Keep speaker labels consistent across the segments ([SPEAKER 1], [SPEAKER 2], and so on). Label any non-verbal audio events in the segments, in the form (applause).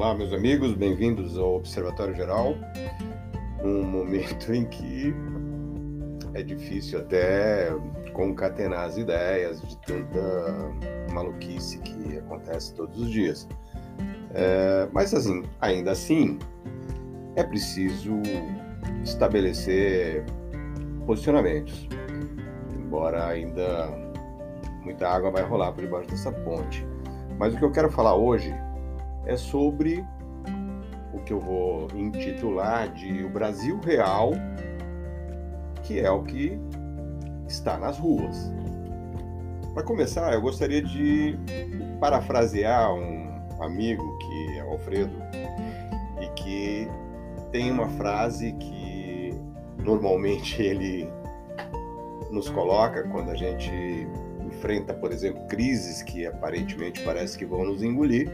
[SPEAKER 1] Olá, meus amigos, bem-vindos ao Observatório Geral. Um momento (laughs) em que é difícil até concatenar as ideias de tanta maluquice que acontece todos os dias. É, mas, assim, ainda assim, é preciso estabelecer posicionamentos, embora ainda muita água vai rolar por debaixo dessa ponte. Mas o que eu quero falar hoje é sobre o que eu vou intitular de o Brasil Real, que é o que está nas ruas. Para começar, eu gostaria de parafrasear um amigo que é o Alfredo e que tem uma frase que normalmente (laughs) ele nos coloca quando a gente enfrenta, por exemplo, crises que aparentemente parece que vão nos engolir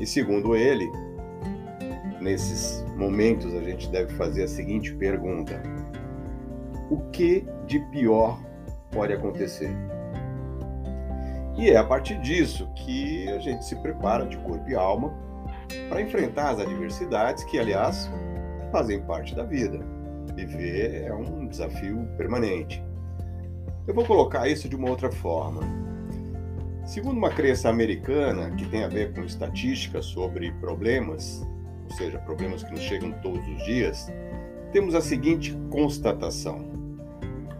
[SPEAKER 1] e segundo ele, nesses momentos a gente deve fazer a seguinte pergunta: O que de pior pode acontecer? E é a partir disso que a gente se prepara de corpo e alma para enfrentar as adversidades que, aliás, fazem parte da vida. Viver é um desafio permanente. Eu vou colocar isso de uma outra forma. Segundo uma crença americana que tem a ver com estatística sobre problemas, ou seja, problemas que nos chegam todos os dias, temos a seguinte constatação: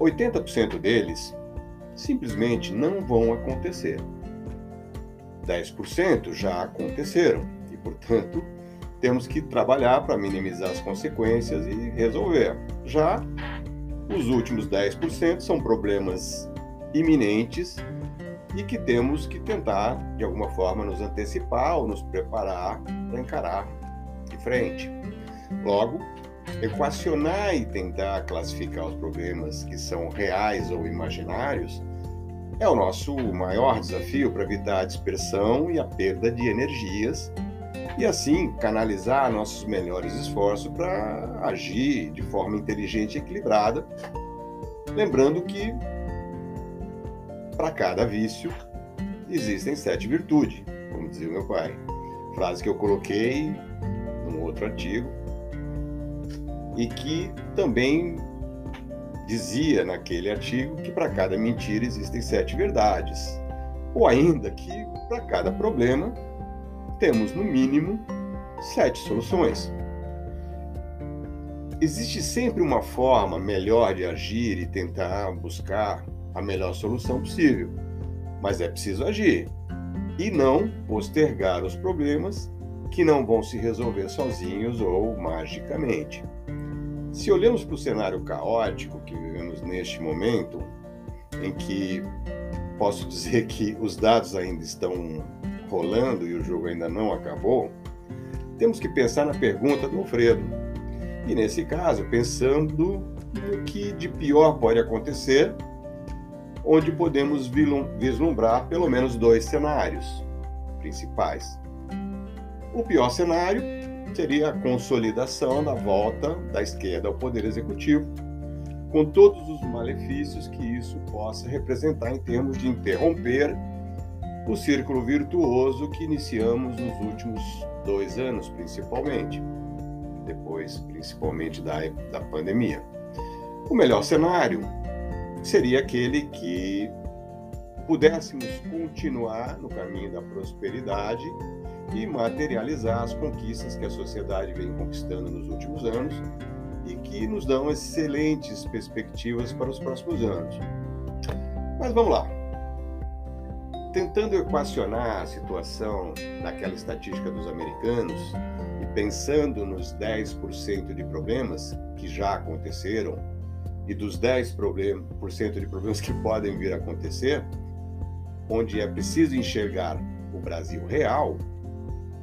[SPEAKER 1] 80% deles simplesmente não vão acontecer. 10% já aconteceram e, portanto, temos que trabalhar para minimizar as consequências e resolver. Já os últimos 10% são problemas iminentes e que temos que tentar, de alguma forma, nos antecipar ou nos preparar para encarar de frente. Logo, equacionar e tentar classificar os problemas que são reais ou imaginários é o nosso maior desafio para evitar a dispersão e a perda de energias e assim canalizar nossos melhores esforços para agir de forma inteligente e equilibrada, lembrando que para cada vício existem sete virtudes, como dizia o meu pai. Frase que eu coloquei num outro artigo e que também dizia naquele artigo que para cada mentira existem sete verdades, ou ainda que para cada problema temos no mínimo sete soluções. Existe sempre uma forma melhor de agir e tentar buscar a melhor solução possível. Mas é preciso agir e não postergar os problemas que não vão se resolver sozinhos ou magicamente. Se olhamos para o cenário caótico que vivemos neste momento, em que posso (laughs) dizer que os dados ainda estão rolando e o jogo ainda não acabou, temos que pensar na pergunta do Alfredo. E nesse caso, pensando no que de pior pode acontecer onde podemos vislumbrar pelo menos dois cenários principais. O pior cenário seria a consolidação da volta da esquerda ao poder executivo, com todos os malefícios que isso possa representar em termos de interromper o círculo virtuoso que iniciamos nos últimos dois anos, principalmente, depois, principalmente da, da pandemia. O melhor cenário seria aquele que pudéssemos continuar no caminho da prosperidade e materializar as conquistas que a sociedade vem conquistando nos últimos anos e que nos dão excelentes perspectivas para os próximos anos. Mas vamos lá. Tentando equacionar a situação daquela estatística dos americanos e pensando nos 10% de problemas que já aconteceram e dos 10% de problemas que podem vir a acontecer, onde é preciso enxergar o Brasil real,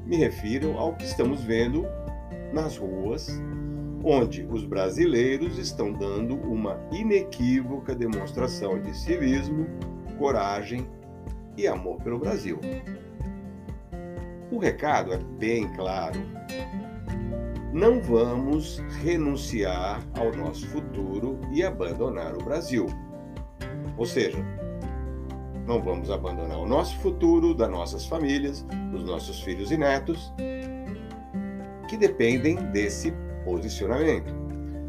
[SPEAKER 1] me refiro ao que estamos vendo nas ruas, onde os brasileiros estão dando uma inequívoca demonstração de civismo, coragem e amor pelo Brasil. O recado é bem claro não vamos renunciar ao nosso futuro e abandonar o Brasil. Ou seja, não vamos abandonar o nosso futuro, das nossas famílias, dos nossos filhos e netos, que dependem desse posicionamento.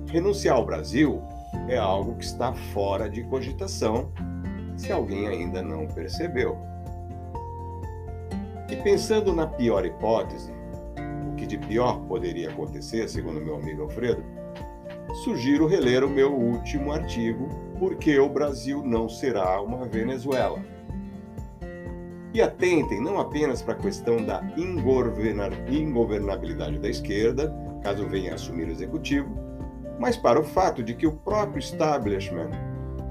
[SPEAKER 1] Renunciar ao Brasil é algo que está fora de cogitação, se alguém ainda não percebeu. E pensando na pior hipótese, que de pior poderia acontecer, segundo meu amigo Alfredo, sugiro reler o meu último artigo, Porque o Brasil não será uma Venezuela. E atentem não apenas para a questão da ingovernabilidade da esquerda, caso venha assumir o executivo, mas para o fato de que o próprio establishment,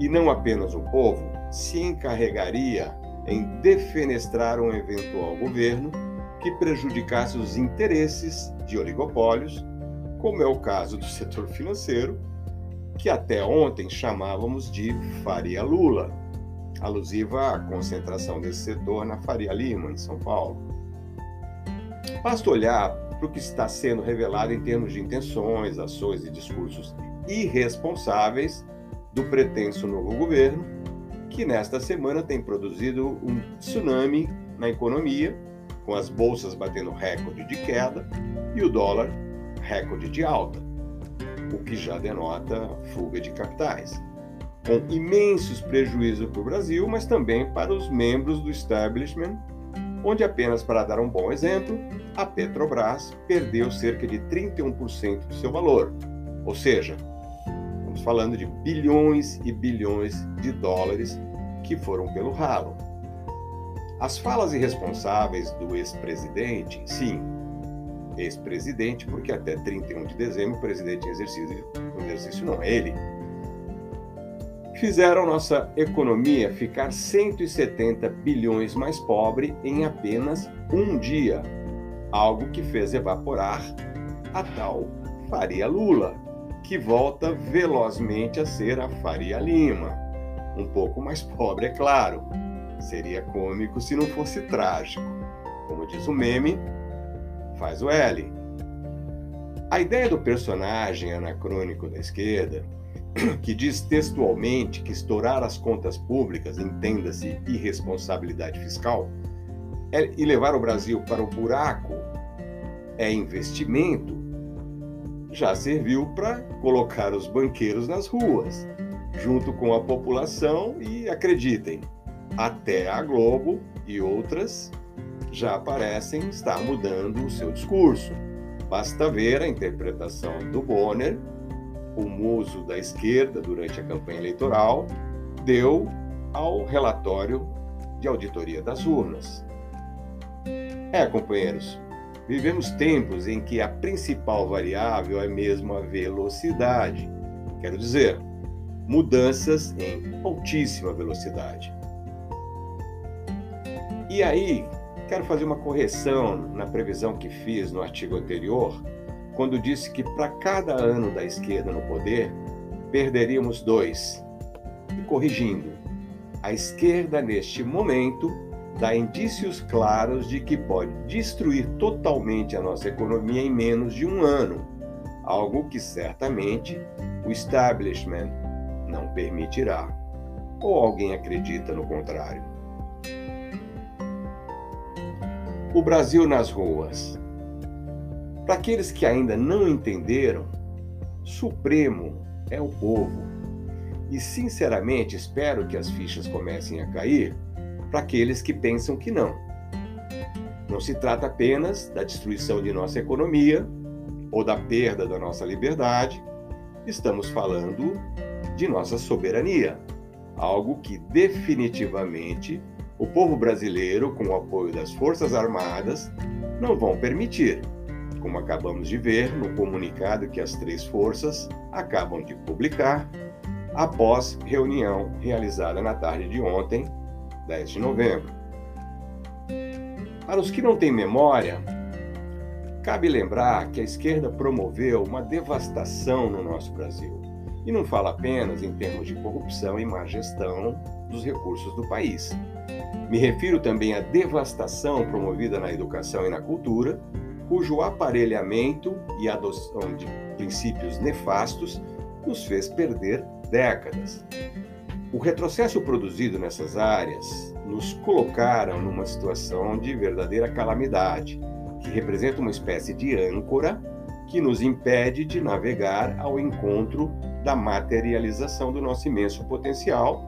[SPEAKER 1] e não apenas o povo, se encarregaria em defenestrar um eventual governo que prejudicasse os interesses de oligopólios, como é o caso do setor financeiro, que até ontem chamávamos de Faria Lula, alusiva à concentração desse setor na Faria Lima, em São Paulo. Basta olhar para o que está sendo revelado em termos de intenções, ações e discursos irresponsáveis do pretenso novo governo, que nesta semana tem produzido um tsunami na economia, com as bolsas batendo recorde de queda e o dólar recorde de alta, o que já denota fuga de capitais. Com imensos prejuízos para o Brasil, mas também para os membros do establishment onde apenas para dar um bom exemplo, a Petrobras perdeu cerca de 31% do seu valor. Ou seja, estamos falando de bilhões e bilhões de dólares que foram pelo ralo. As falas irresponsáveis do ex-presidente, sim, ex-presidente, porque até 31 de dezembro o presidente em exercício, exercício não é ele, fizeram nossa economia ficar 170 bilhões mais pobre em apenas um dia, algo que fez evaporar a tal Faria Lula, que volta velozmente a ser a Faria Lima. Um pouco mais pobre, é claro. Seria cômico se não fosse trágico. Como diz o meme, faz o L. A ideia do personagem anacrônico da esquerda (clears throat) que diz textualmente que estourar as contas públicas, entenda-se irresponsabilidade fiscal, é, e levar o Brasil para o buraco é investimento, já serviu para colocar os banqueiros nas ruas, junto com a população, e acreditem, até a Globo e outras já parecem estar mudando o seu discurso. Basta ver a interpretação do Bonner o muso da esquerda durante a campanha eleitoral deu ao relatório de auditoria das urnas. É, companheiros, vivemos tempos em que a principal variável é mesmo a velocidade. Quero dizer, mudanças em altíssima velocidade. E aí, quero fazer uma correção na previsão que fiz no artigo anterior quando disse que para cada ano da esquerda no poder, perderíamos dois. E corrigindo, a esquerda, neste momento, dá indícios claros de que pode destruir totalmente a nossa economia em menos de um ano, algo que certamente o establishment não permitirá. Ou alguém acredita no contrário? O Brasil nas ruas. Para aqueles que ainda não entenderam, Supremo é o povo. E sinceramente espero que as fichas comecem a cair para aqueles que pensam que não. Não se trata apenas da destruição de nossa economia ou da perda da nossa liberdade, estamos falando de nossa soberania, algo que definitivamente o povo brasileiro, com o apoio das Forças Armadas, não vão permitir como acabamos de ver no comunicado que as três forças acabam de publicar após reunião realizada na tarde de ontem, 10 de novembro. Para os que não têm memória, cabe lembrar que a esquerda promoveu uma devastação no nosso Brasil. E não fala apenas em termos de corrupção e má gestão dos recursos do país. Me refiro também à devastação promovida na educação e na cultura, cujo aparelhamento e adoção de princípios nefastos nos fez perder décadas. O retrocesso produzido nessas áreas nos colocaram numa situação de verdadeira calamidade, que representa uma espécie de âncora que nos impede de navegar ao encontro da materialização do nosso imenso potencial,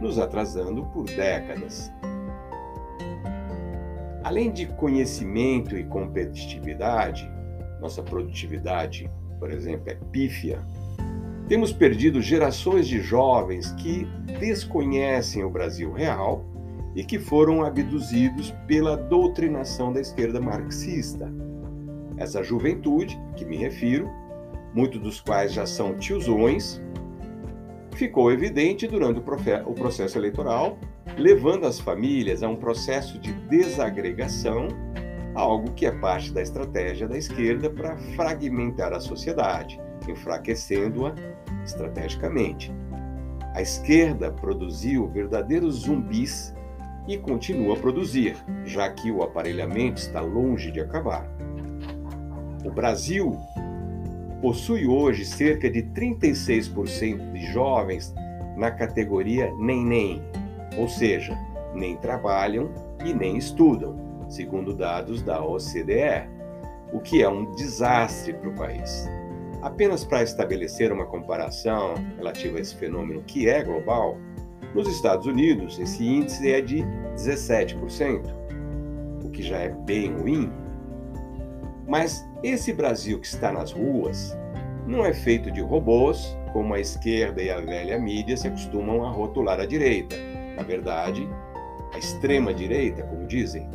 [SPEAKER 1] nos atrasando por décadas. Além de conhecimento e competitividade, nossa produtividade, por exemplo, é pífia, temos perdido gerações de jovens que desconhecem o Brasil real e que foram abduzidos pela doutrinação da esquerda marxista. Essa juventude, que me refiro, muitos dos quais já são tiozões, ficou evidente durante o processo eleitoral, levando as famílias a um processo de desagregação, algo que é parte da estratégia da esquerda para fragmentar a sociedade, enfraquecendo-a estrategicamente. A esquerda produziu verdadeiros zumbis e continua a produzir, já que o aparelhamento está longe de acabar. O Brasil possui hoje cerca de 36% de jovens na categoria nem-nem, ou seja, nem trabalham e nem estudam, segundo dados da OCDE, o que é um desastre para o país. Apenas para estabelecer uma comparação relativa a esse fenômeno que é global, nos Estados Unidos esse índice é de 17%, o que já é bem ruim. Mas esse Brasil que está nas ruas não é feito de robôs, como a esquerda e a velha mídia se acostumam a rotular a direita. Na verdade, a extrema direita, como dizem.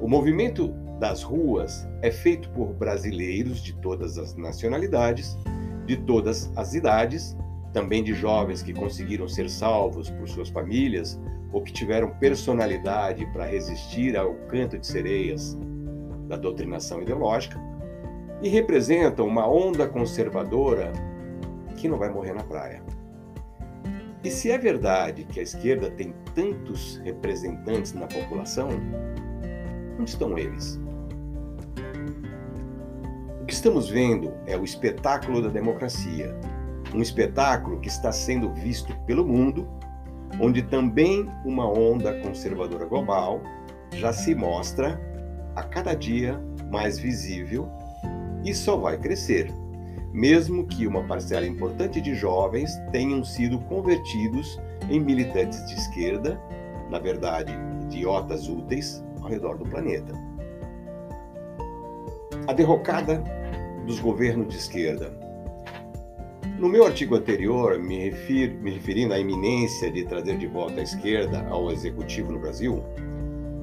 [SPEAKER 1] O movimento das ruas é feito por brasileiros de todas as nacionalidades, de todas as idades, também de jovens que conseguiram ser salvos por suas famílias ou que tiveram personalidade para resistir ao canto de sereias da doutrinação ideológica, e representam uma onda conservadora que não vai morrer na praia. E se é verdade que a esquerda tem tantos representantes na população, onde estão eles? que estamos vendo é o espetáculo da democracia, um espetáculo que está sendo visto pelo mundo, onde também uma onda conservadora global já se mostra a cada dia mais visível e só vai crescer, mesmo que uma parcela importante de jovens tenham sido convertidos em militantes de esquerda, na verdade, idiotas úteis ao redor do planeta. A derrocada dos governos de esquerda. No meu artigo anterior, me, refir, me referindo à iminência de trazer de volta a esquerda ao executivo no Brasil,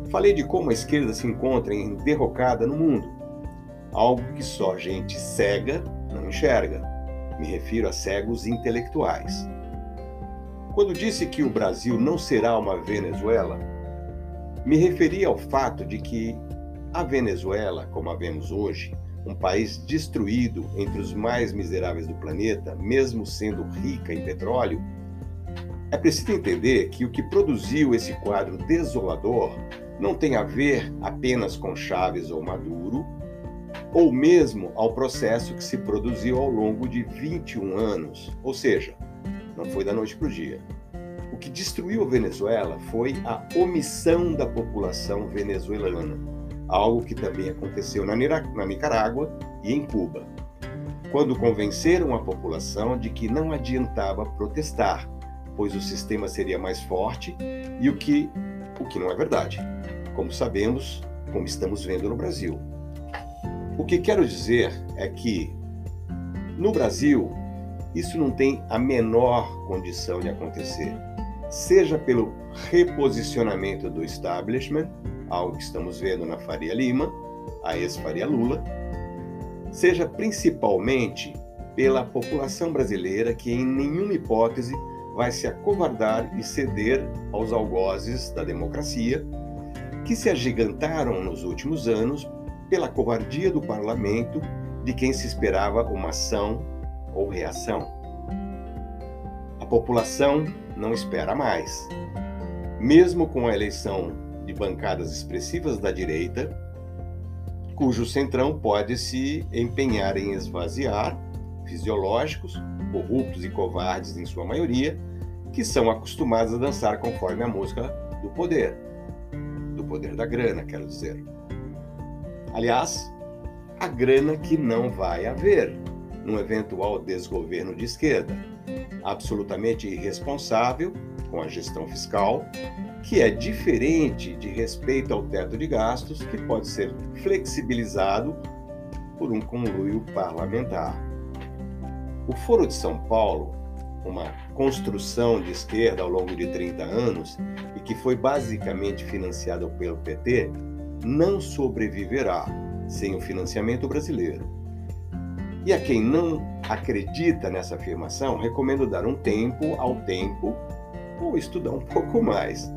[SPEAKER 1] falei de como a esquerda se encontra em derrocada no mundo, algo que só gente cega não enxerga. Me refiro a cegos intelectuais. Quando disse que o Brasil não será uma Venezuela, me referi ao fato de que a Venezuela, como a vemos hoje, um país destruído entre os mais miseráveis do planeta, mesmo sendo rica em petróleo, é preciso entender que o que produziu esse quadro desolador não tem a ver apenas com Chaves ou Maduro, ou mesmo ao processo que se produziu ao longo de 21 anos, ou seja, não foi da noite para o dia. O que destruiu a Venezuela foi a omissão da população venezuelana algo que também aconteceu na, na Nicarágua e em Cuba, quando convenceram a população de que não adiantava protestar, pois o sistema seria mais forte e o que, o que não é verdade, como sabemos, como estamos vendo no Brasil. O que quero dizer é que, no Brasil, isso não tem a menor condição de acontecer, seja pelo reposicionamento do establishment, algo que estamos vendo na Faria Lima, a ex-Faria Lula, seja principalmente pela população brasileira que em nenhuma hipótese vai se acovardar e ceder aos algozes da democracia, que se agigantaram nos últimos anos pela covardia do parlamento de quem se esperava uma ação ou reação. A população não espera mais. Mesmo com a eleição de bancadas expressivas da direita, cujo centrão pode se empenhar em esvaziar fisiológicos, corruptos e covardes em sua maioria, que são acostumados a dançar conforme a música do poder, do poder da grana, quero dizer. Aliás, a grana que não vai haver num eventual desgoverno de esquerda, absolutamente irresponsável com a gestão fiscal, que é diferente de respeito ao teto de gastos, que pode ser flexibilizado por um conluio parlamentar. O Foro de São Paulo, uma construção de esquerda ao longo de 30 anos e que foi basicamente financiado pelo PT, não sobreviverá sem o financiamento brasileiro. E a quem não acredita nessa afirmação, recomendo dar um tempo ao tempo ou estudar um (laughs) pouco mais.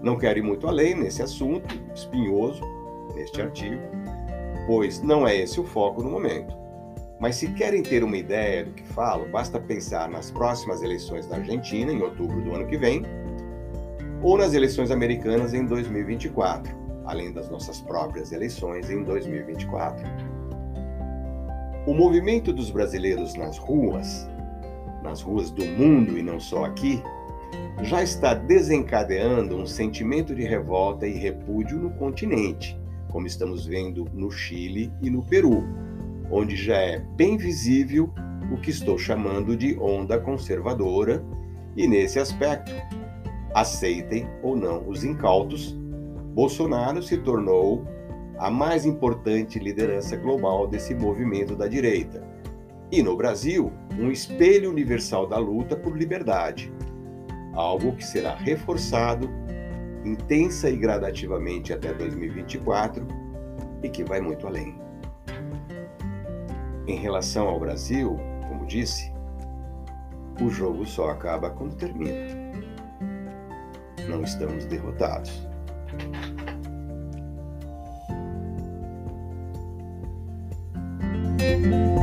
[SPEAKER 1] Não quero ir muito além nesse assunto espinhoso, neste artigo, pois não é esse o foco no momento. Mas se querem ter uma ideia do que falo, basta pensar nas próximas eleições da Argentina, em outubro do ano que vem, ou nas eleições americanas em 2024, além das nossas próprias eleições em 2024. O movimento dos brasileiros nas ruas, nas ruas do mundo e não só aqui, já está desencadeando um sentimento de revolta e repúdio no continente, como estamos vendo no Chile e no Peru, onde já é bem visível o que estou chamando de onda conservadora, e nesse aspecto, aceitem ou não os incautos, Bolsonaro se tornou a mais importante liderança global desse movimento da direita. E no Brasil, um espelho universal da luta por liberdade, algo que será reforçado intensa e gradativamente até 2024 e que vai muito além. Em relação ao Brasil, como disse, o jogo só acaba quando termina. Não estamos derrotados.
[SPEAKER 2] Música